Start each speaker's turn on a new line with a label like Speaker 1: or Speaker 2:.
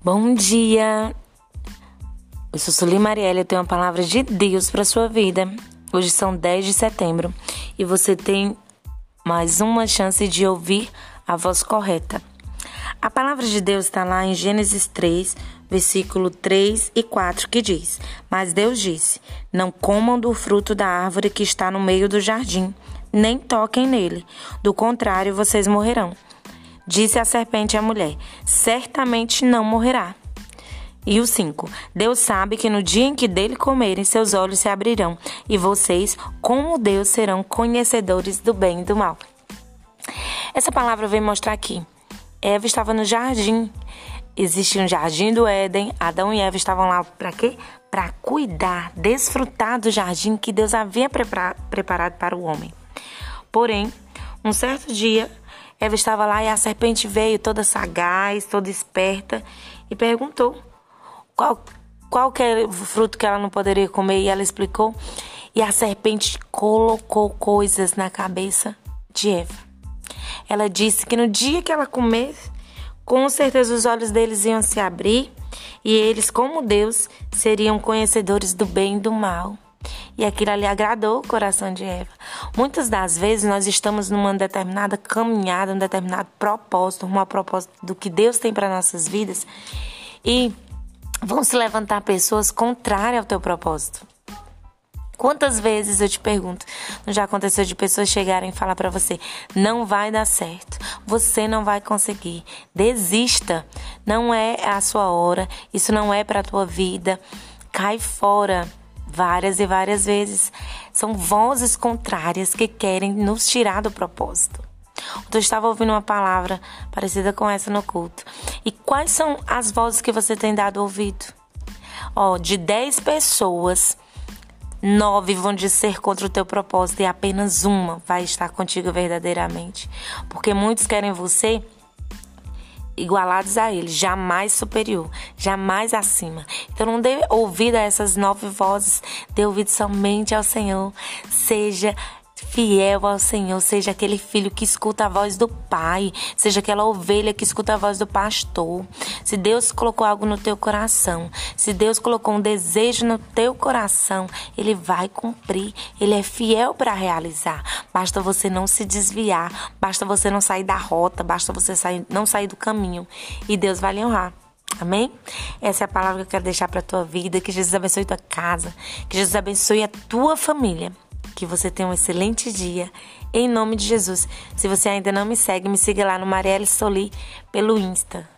Speaker 1: Bom dia! Eu sou Sueli Marielle, eu tenho uma palavra de Deus para sua vida. Hoje são 10 de setembro e você tem mais uma chance de ouvir a voz correta. A palavra de Deus está lá em Gênesis 3, versículo 3 e 4, que diz: Mas Deus disse: Não comam do fruto da árvore que está no meio do jardim, nem toquem nele, do contrário, vocês morrerão. Disse a serpente à mulher: Certamente não morrerá. E o 5: Deus sabe que no dia em que dele comerem, seus olhos se abrirão, e vocês, como Deus, serão conhecedores do bem e do mal. Essa palavra vem mostrar aqui. Eva estava no jardim. Existia um jardim do Éden. Adão e Eva estavam lá para quê? Para cuidar, desfrutar do jardim que Deus havia preparado para o homem. Porém, um certo dia, Eva estava lá e a serpente veio toda sagaz, toda esperta e perguntou qual, qual era o fruto que ela não poderia comer e ela explicou. E a serpente colocou coisas na cabeça de Eva. Ela disse que no dia que ela comer, com certeza os olhos deles iam se abrir e eles, como Deus, seriam conhecedores do bem e do mal. E aquilo ali agradou o coração de Eva. Muitas das vezes nós estamos numa determinada caminhada, um determinado propósito, um propósito do que Deus tem para nossas vidas. E vão se levantar pessoas contrárias ao teu propósito. Quantas vezes eu te pergunto, não já aconteceu de pessoas chegarem e falar para você: não vai dar certo, você não vai conseguir, desista, não é a sua hora, isso não é para a tua vida, cai fora várias e várias vezes. São vozes contrárias que querem nos tirar do propósito. Eu estava ouvindo uma palavra parecida com essa no culto. E quais são as vozes que você tem dado ouvido? Ó, de 10 pessoas, nove vão dizer contra o teu propósito e apenas uma vai estar contigo verdadeiramente. Porque muitos querem você igualados a ele, jamais superior, jamais acima. Então não dê ouvido a essas nove vozes, dê ouvido somente ao Senhor. Seja fiel ao Senhor, seja aquele filho que escuta a voz do Pai, seja aquela ovelha que escuta a voz do pastor. Se Deus colocou algo no teu coração, se Deus colocou um desejo no teu coração, Ele vai cumprir. Ele é fiel para realizar. Basta você não se desviar, basta você não sair da rota, basta você sair, não sair do caminho e Deus vai lhe honrar. Amém? Essa é a palavra que eu quero deixar para a tua vida. Que Jesus abençoe tua casa. Que Jesus abençoe a tua família. Que você tenha um excelente dia. Em nome de Jesus. Se você ainda não me segue, me siga lá no Marielle Soli pelo Insta.